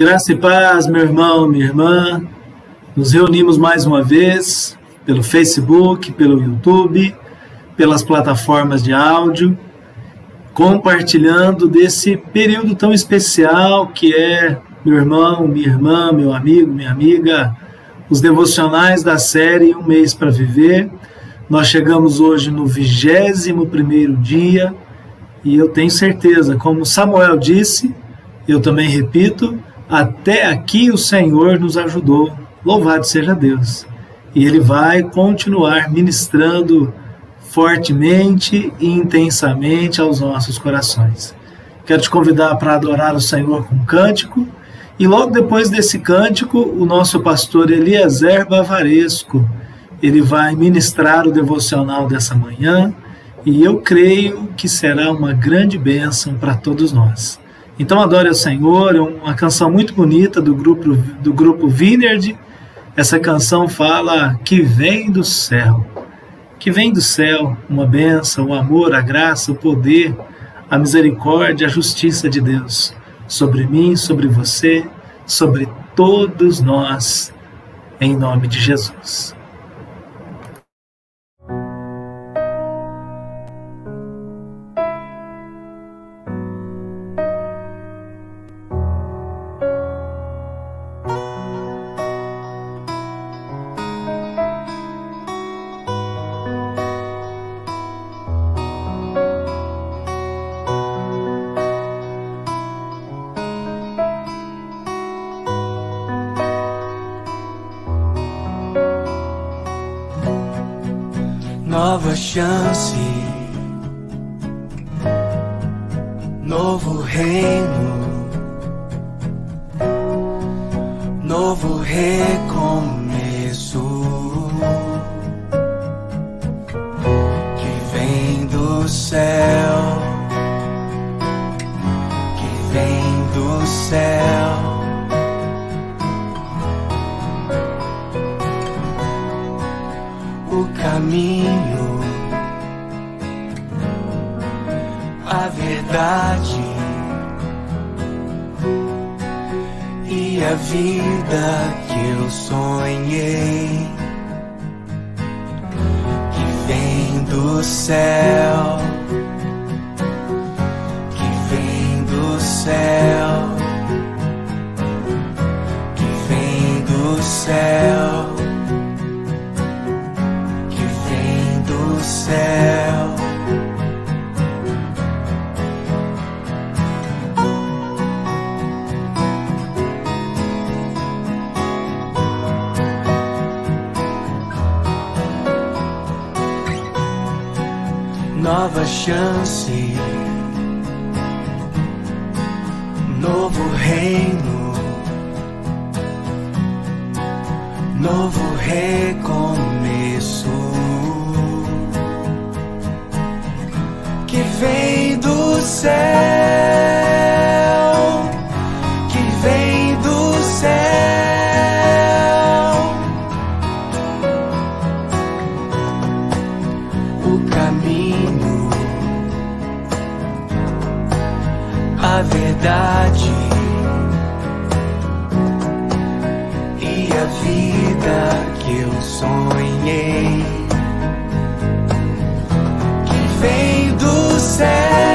Graça e paz, meu irmão, minha irmã. Nos reunimos mais uma vez pelo Facebook, pelo YouTube, pelas plataformas de áudio, compartilhando desse período tão especial que é, meu irmão, minha irmã, meu amigo, minha amiga, os devocionais da série Um Mês para Viver. Nós chegamos hoje no vigésimo primeiro dia e eu tenho certeza, como Samuel disse, eu também repito, até aqui o Senhor nos ajudou. Louvado seja Deus. E Ele vai continuar ministrando fortemente e intensamente aos nossos corações. Quero te convidar para adorar o Senhor com um cântico. E logo depois desse cântico, o nosso pastor Eliezer Bavaresco, ele vai ministrar o devocional dessa manhã, e eu creio que será uma grande bênção para todos nós. Então adore ao Senhor, é uma canção muito bonita do grupo do grupo Vineyard. Essa canção fala que vem do céu. Que vem do céu uma bênção, o amor, a graça, o poder, a misericórdia, a justiça de Deus sobre mim, sobre você, sobre todos nós, em nome de Jesus. Novo recomeço que vem do céu, que vem do céu. O caminho a verdade vida que eu sonhei que vem do céu, que vem do céu, que vem do céu, chance, a verdade. E a vida que eu sonhei que vem do céu,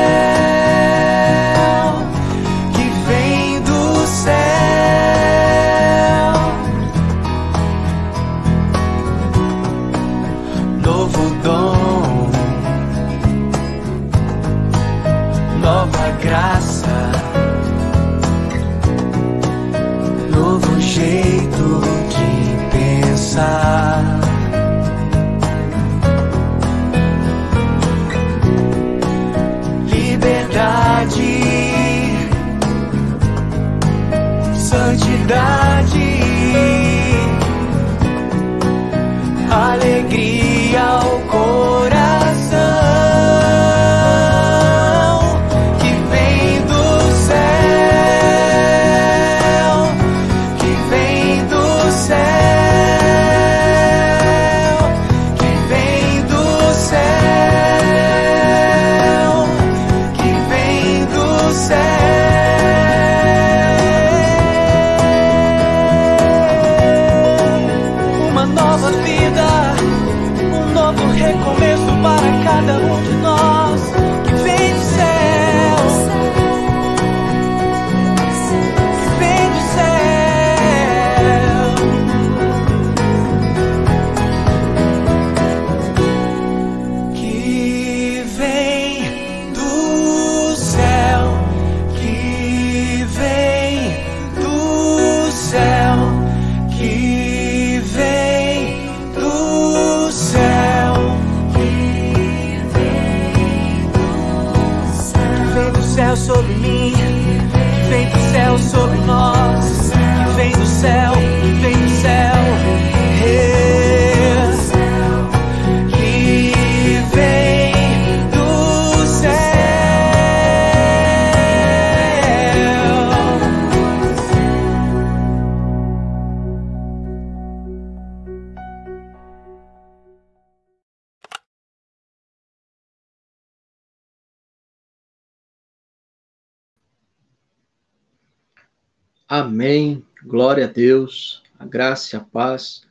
Amém. Glória a Deus, a graça e a paz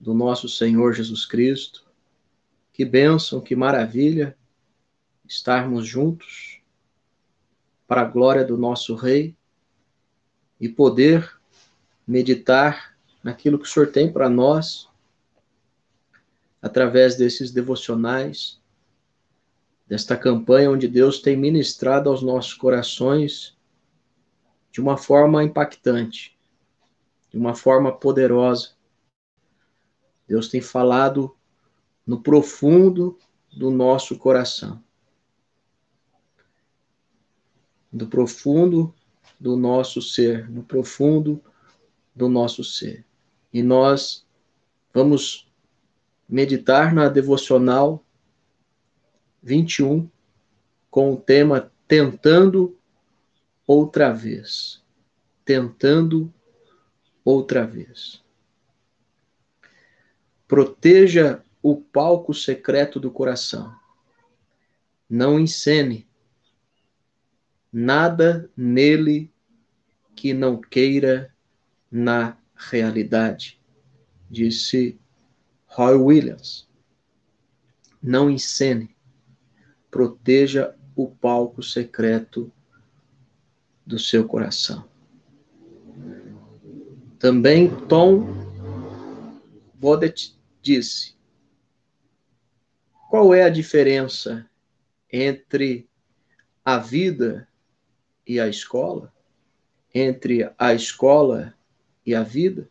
do nosso Senhor Jesus Cristo. Que bênção, que maravilha estarmos juntos para a glória do nosso Rei e poder meditar naquilo que o Senhor tem para nós através desses devocionais, desta campanha onde Deus tem ministrado aos nossos corações de uma forma impactante, de uma forma poderosa. Deus tem falado no profundo do nosso coração. Do profundo do nosso ser, no profundo do nosso ser. E nós vamos meditar na devocional 21 com o tema Tentando outra vez. Tentando outra vez. Proteja o palco secreto do coração. Não encene nada nele que não queira na realidade, disse Roy Williams. Não encene, proteja o palco secreto do seu coração. Também Tom Bodet disse: Qual é a diferença entre a vida e a escola? Entre a escola e a vida?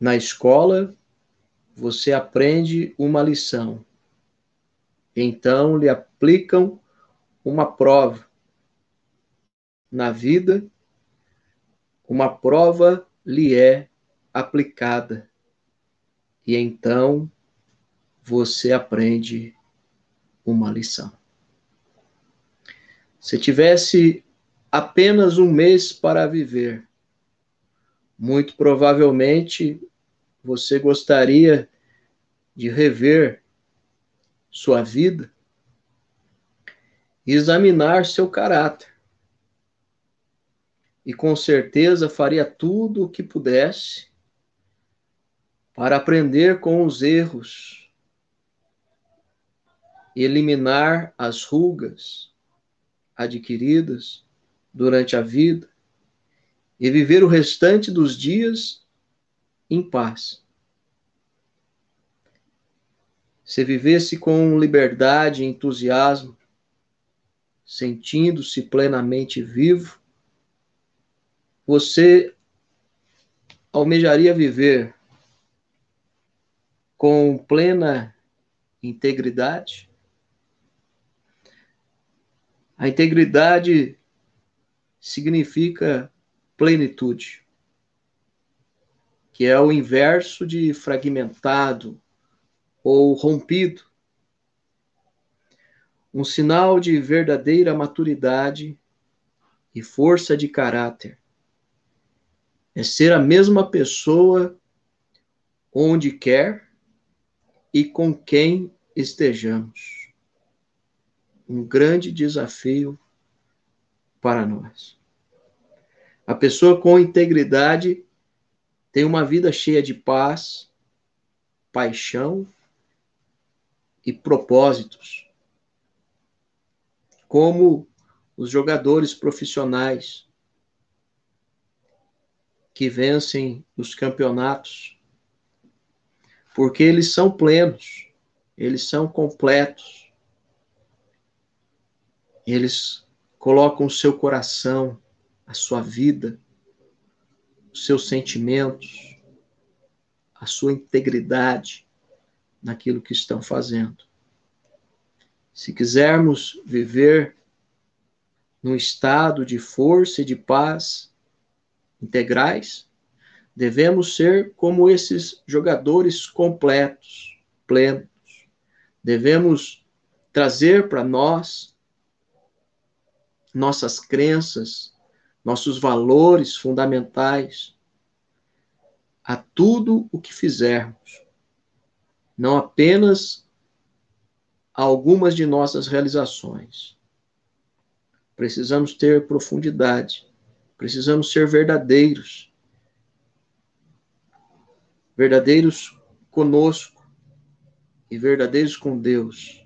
Na escola, você aprende uma lição. Então lhe aplicam uma prova na vida, uma prova lhe é aplicada. E então você aprende uma lição. Se tivesse apenas um mês para viver, muito provavelmente você gostaria de rever sua vida examinar seu caráter e com certeza faria tudo o que pudesse para aprender com os erros, eliminar as rugas adquiridas durante a vida e viver o restante dos dias em paz. Se vivesse com liberdade e entusiasmo, sentindo-se plenamente vivo, você almejaria viver com plena integridade? A integridade significa plenitude, que é o inverso de fragmentado ou rompido. Um sinal de verdadeira maturidade e força de caráter é ser a mesma pessoa onde quer e com quem estejamos. Um grande desafio para nós. A pessoa com integridade tem uma vida cheia de paz, paixão e propósitos. Como os jogadores profissionais que vencem os campeonatos, porque eles são plenos, eles são completos, eles colocam o seu coração, a sua vida, os seus sentimentos, a sua integridade naquilo que estão fazendo. Se quisermos viver num estado de força e de paz, integrais, devemos ser como esses jogadores completos, plenos. Devemos trazer para nós nossas crenças, nossos valores fundamentais a tudo o que fizermos. Não apenas a algumas de nossas realizações. Precisamos ter profundidade Precisamos ser verdadeiros. Verdadeiros conosco e verdadeiros com Deus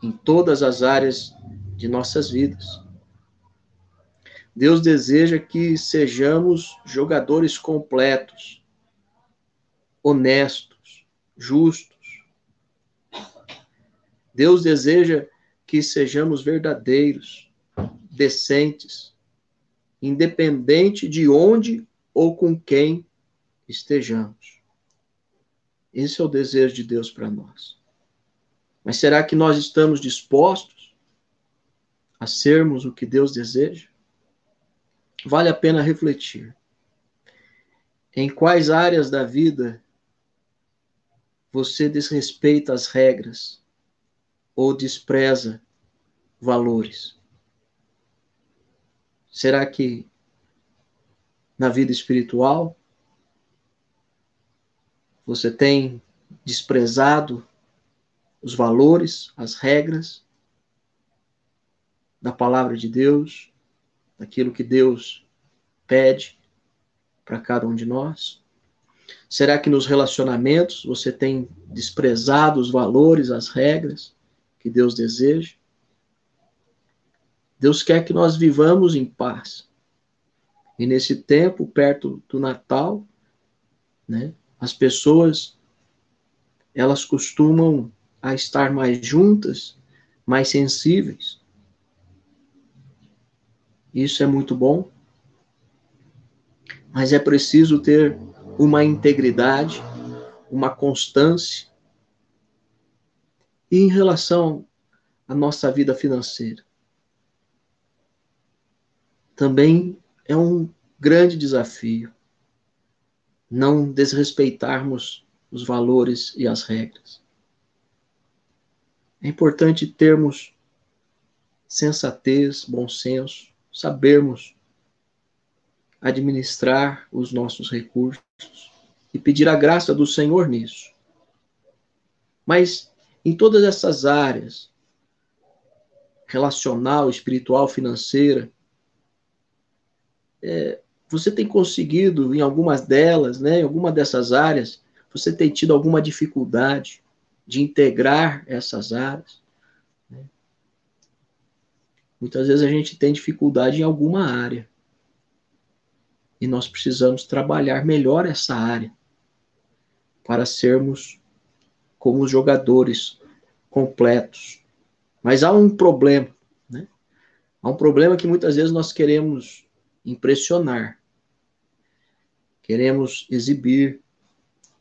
em todas as áreas de nossas vidas. Deus deseja que sejamos jogadores completos, honestos, justos. Deus deseja que sejamos verdadeiros, decentes, independente de onde ou com quem estejamos. Esse é o desejo de Deus para nós. Mas será que nós estamos dispostos a sermos o que Deus deseja? Vale a pena refletir. Em quais áreas da vida você desrespeita as regras ou despreza valores? Será que na vida espiritual você tem desprezado os valores, as regras da palavra de Deus, daquilo que Deus pede para cada um de nós? Será que nos relacionamentos você tem desprezado os valores, as regras que Deus deseja? Deus quer que nós vivamos em paz. E nesse tempo, perto do Natal, né, as pessoas elas costumam a estar mais juntas, mais sensíveis. Isso é muito bom. Mas é preciso ter uma integridade, uma constância. E em relação à nossa vida financeira, também é um grande desafio não desrespeitarmos os valores e as regras. É importante termos sensatez, bom senso, sabermos administrar os nossos recursos e pedir a graça do Senhor nisso. Mas em todas essas áreas, relacional, espiritual, financeira, é, você tem conseguido, em algumas delas, né, em alguma dessas áreas, você tem tido alguma dificuldade de integrar essas áreas? Né? Muitas vezes a gente tem dificuldade em alguma área. E nós precisamos trabalhar melhor essa área para sermos como os jogadores completos. Mas há um problema, né? Há um problema que muitas vezes nós queremos impressionar queremos exibir,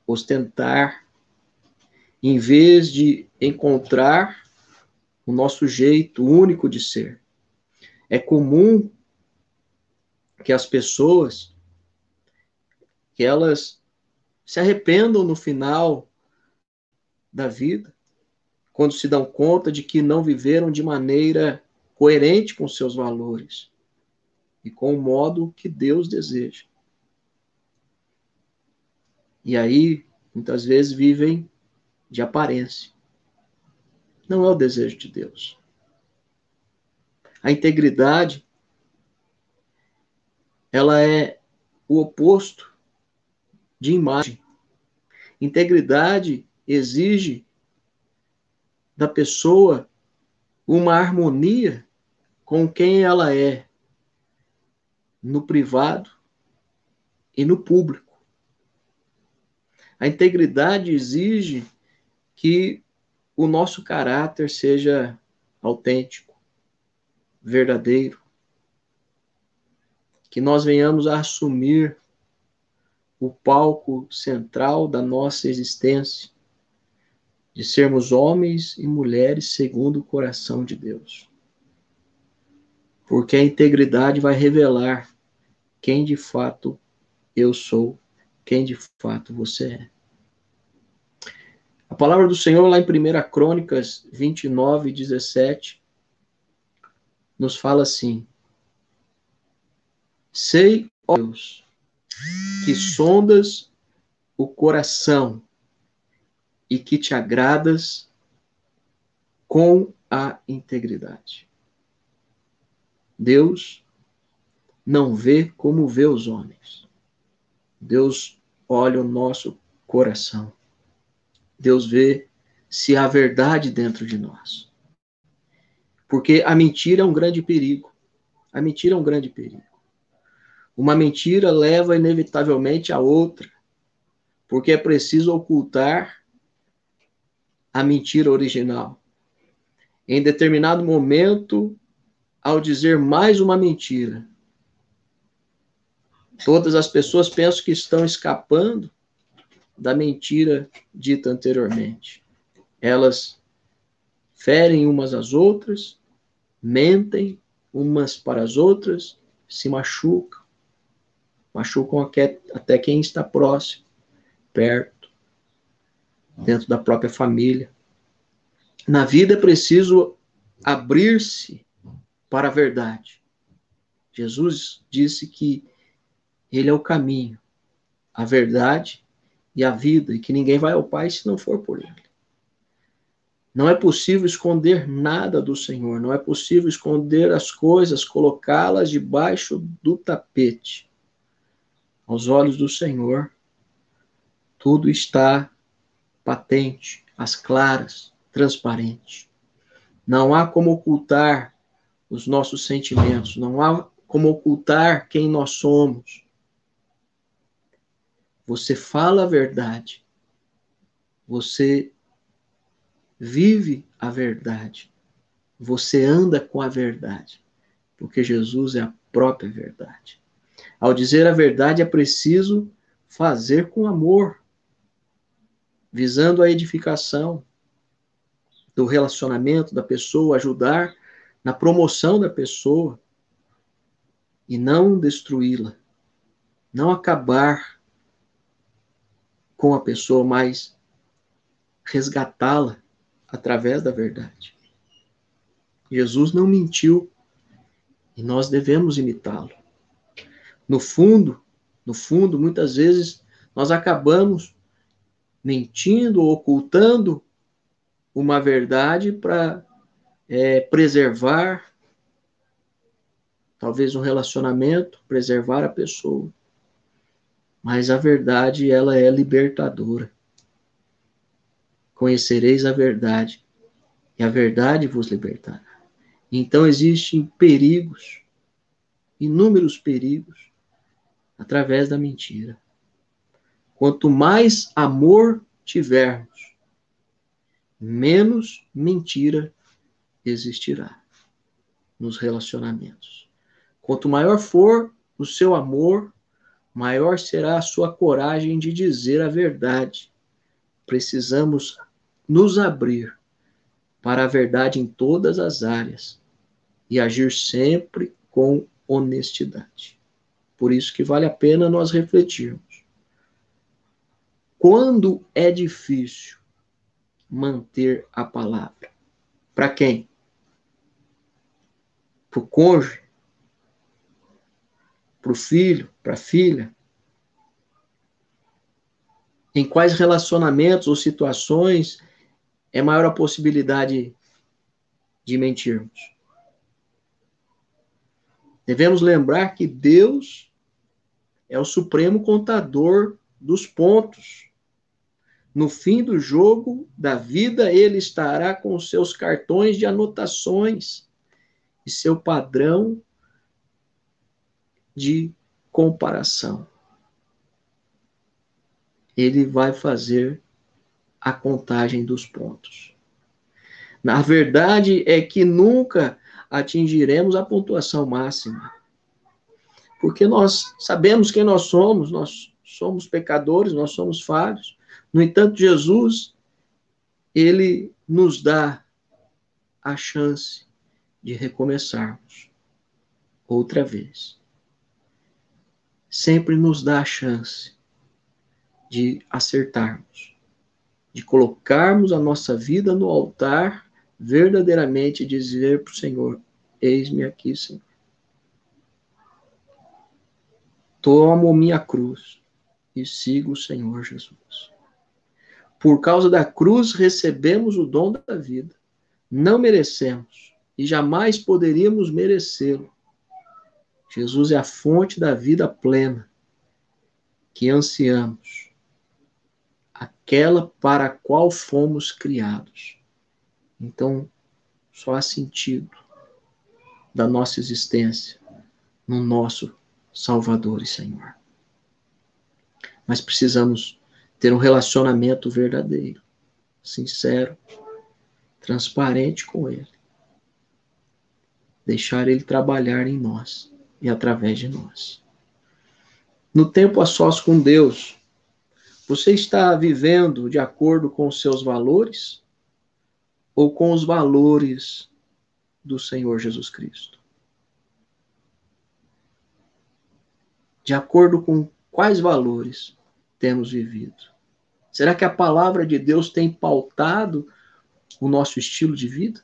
ostentar, em vez de encontrar o nosso jeito único de ser. É comum que as pessoas que elas se arrependam no final da vida, quando se dão conta de que não viveram de maneira coerente com seus valores e com o modo que Deus deseja. E aí, muitas vezes, vivem de aparência. Não é o desejo de Deus. A integridade, ela é o oposto de imagem. Integridade exige da pessoa uma harmonia com quem ela é no privado e no público. A integridade exige que o nosso caráter seja autêntico, verdadeiro, que nós venhamos a assumir o palco central da nossa existência, de sermos homens e mulheres segundo o coração de Deus. Porque a integridade vai revelar quem de fato eu sou quem de fato você é. A palavra do Senhor, lá em 1 Crônicas 29, 17, nos fala assim: Sei, ó Deus, que sondas o coração e que te agradas com a integridade. Deus não vê como vê os homens. Deus olha o nosso coração. Deus vê se há verdade dentro de nós. Porque a mentira é um grande perigo. A mentira é um grande perigo. Uma mentira leva inevitavelmente a outra, porque é preciso ocultar a mentira original. Em determinado momento, ao dizer mais uma mentira, todas as pessoas pensam que estão escapando da mentira dita anteriormente. Elas ferem umas às outras, mentem umas para as outras, se machucam machucam até quem está próximo, perto, dentro da própria família. Na vida é preciso abrir-se para a verdade. Jesus disse que ele é o caminho, a verdade e a vida, e que ninguém vai ao Pai se não for por ele. Não é possível esconder nada do Senhor, não é possível esconder as coisas, colocá-las debaixo do tapete. Aos olhos do Senhor, tudo está patente, às claras, transparente. Não há como ocultar os nossos sentimentos, não há como ocultar quem nós somos. Você fala a verdade, você vive a verdade, você anda com a verdade, porque Jesus é a própria verdade. Ao dizer a verdade, é preciso fazer com amor, visando a edificação do relacionamento da pessoa, ajudar na promoção da pessoa e não destruí-la, não acabar com a pessoa, mas resgatá-la através da verdade. Jesus não mentiu e nós devemos imitá-lo. No fundo, no fundo, muitas vezes nós acabamos mentindo ocultando uma verdade para é, preservar talvez um relacionamento, preservar a pessoa. Mas a verdade, ela é libertadora. Conhecereis a verdade, e a verdade vos libertará. Então existem perigos, inúmeros perigos, através da mentira. Quanto mais amor tivermos, menos mentira existirá nos relacionamentos. Quanto maior for o seu amor, maior será a sua coragem de dizer a verdade. Precisamos nos abrir para a verdade em todas as áreas e agir sempre com honestidade. Por isso que vale a pena nós refletirmos. Quando é difícil manter a palavra? Para quem? Para o cônjuge? Para o filho? Para a filha? Em quais relacionamentos ou situações é maior a possibilidade de mentirmos? Devemos lembrar que Deus é o supremo contador dos pontos. No fim do jogo da vida, ele estará com seus cartões de anotações e seu padrão de comparação. Ele vai fazer a contagem dos pontos. Na verdade, é que nunca atingiremos a pontuação máxima porque nós sabemos quem nós somos, nós somos pecadores, nós somos falhos. No entanto, Jesus, ele nos dá a chance de recomeçarmos outra vez. Sempre nos dá a chance de acertarmos, de colocarmos a nossa vida no altar verdadeiramente dizer para o Senhor: Eis-me aqui, Senhor. tomo minha cruz e sigo o Senhor Jesus. Por causa da cruz recebemos o dom da vida. Não merecemos e jamais poderíamos merecê-lo. Jesus é a fonte da vida plena que ansiamos, aquela para a qual fomos criados. Então, só há sentido da nossa existência no nosso Salvador e Senhor. Mas precisamos ter um relacionamento verdadeiro, sincero, transparente com Ele. Deixar Ele trabalhar em nós e através de nós. No tempo a sós com Deus, você está vivendo de acordo com os seus valores ou com os valores do Senhor Jesus Cristo? De acordo com quais valores temos vivido? Será que a palavra de Deus tem pautado o nosso estilo de vida?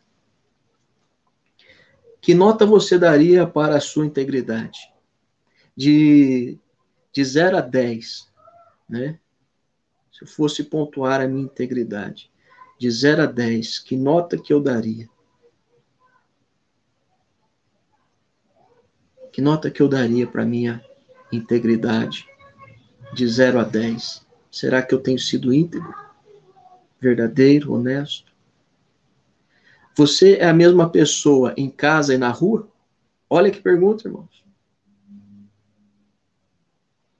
Que nota você daria para a sua integridade? De, de 0 a 10, né? Se eu fosse pontuar a minha integridade, de 0 a 10, que nota que eu daria? Que nota que eu daria para a minha integridade? De 0 a 10. Será que eu tenho sido íntegro? Verdadeiro, honesto? Você é a mesma pessoa em casa e na rua? Olha que pergunta, irmãos.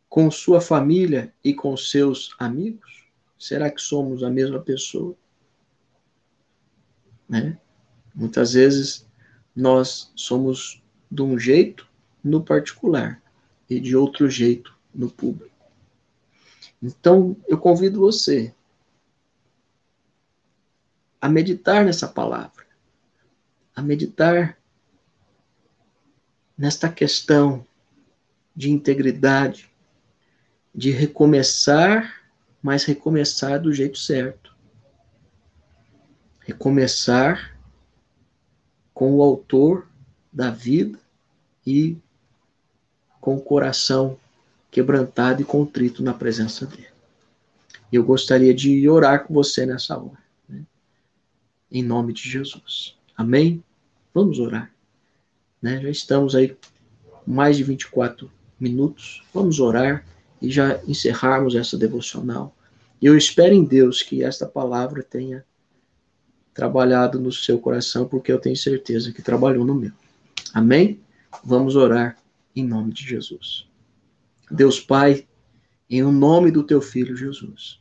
Com sua família e com seus amigos? Será que somos a mesma pessoa? Né? Muitas vezes nós somos de um jeito no particular e de outro jeito no público. Então, eu convido você a meditar nessa palavra a meditar nesta questão de integridade, de recomeçar, mas recomeçar do jeito certo. Recomeçar com o autor da vida e com o coração quebrantado e contrito na presença dele. Eu gostaria de orar com você nessa hora, né? em nome de Jesus. Amém? Vamos orar. Né? Já estamos aí mais de 24 minutos. Vamos orar e já encerrarmos essa devocional. E eu espero em Deus que esta palavra tenha trabalhado no seu coração, porque eu tenho certeza que trabalhou no meu. Amém? Vamos orar em nome de Jesus. Deus Pai, em nome do teu filho Jesus.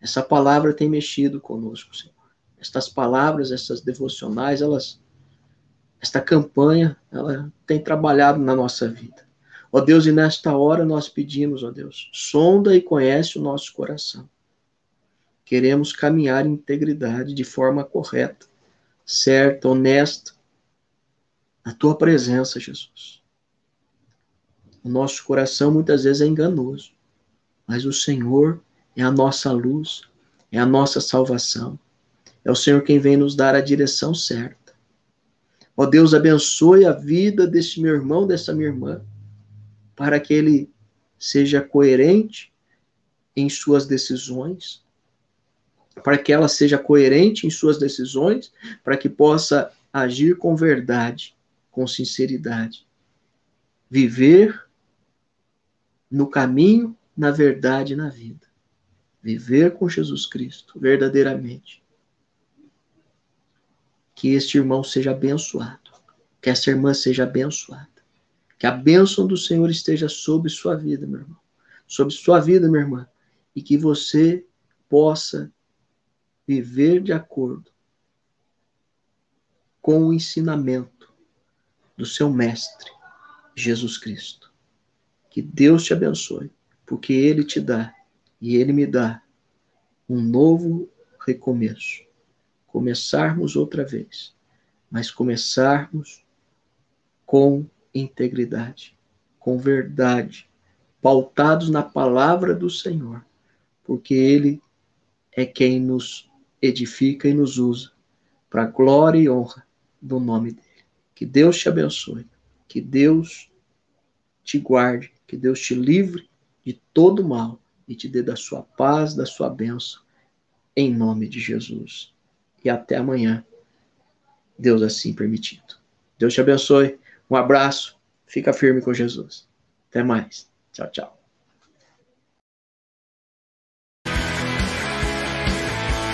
Essa palavra tem mexido conosco, Senhor. Estas palavras, essas devocionais, elas esta campanha, ela tem trabalhado na nossa vida. Ó Deus, e nesta hora nós pedimos, ó Deus, sonda e conhece o nosso coração. Queremos caminhar em integridade de forma correta, certa, honesta, na tua presença, Jesus. O nosso coração muitas vezes é enganoso, mas o Senhor é a nossa luz, é a nossa salvação. É o Senhor quem vem nos dar a direção certa. Ó Deus, abençoe a vida desse meu irmão, dessa minha irmã, para que ele seja coerente em suas decisões, para que ela seja coerente em suas decisões, para que possa agir com verdade, com sinceridade. Viver no caminho, na verdade na vida. Viver com Jesus Cristo, verdadeiramente que este irmão seja abençoado, que essa irmã seja abençoada, que a bênção do Senhor esteja sobre sua vida, meu irmão, sobre sua vida, minha irmã, e que você possa viver de acordo com o ensinamento do seu mestre, Jesus Cristo. Que Deus te abençoe, porque Ele te dá e Ele me dá um novo recomeço começarmos outra vez, mas começarmos com integridade, com verdade, pautados na palavra do Senhor, porque Ele é quem nos edifica e nos usa para glória e honra do nome dele. Que Deus te abençoe, que Deus te guarde, que Deus te livre de todo mal e te dê da sua paz, da sua bênção, em nome de Jesus e até amanhã. Deus assim permitindo. Deus te abençoe. Um abraço. Fica firme com Jesus. Até mais. Tchau, tchau.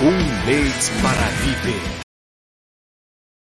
Um mês para viver.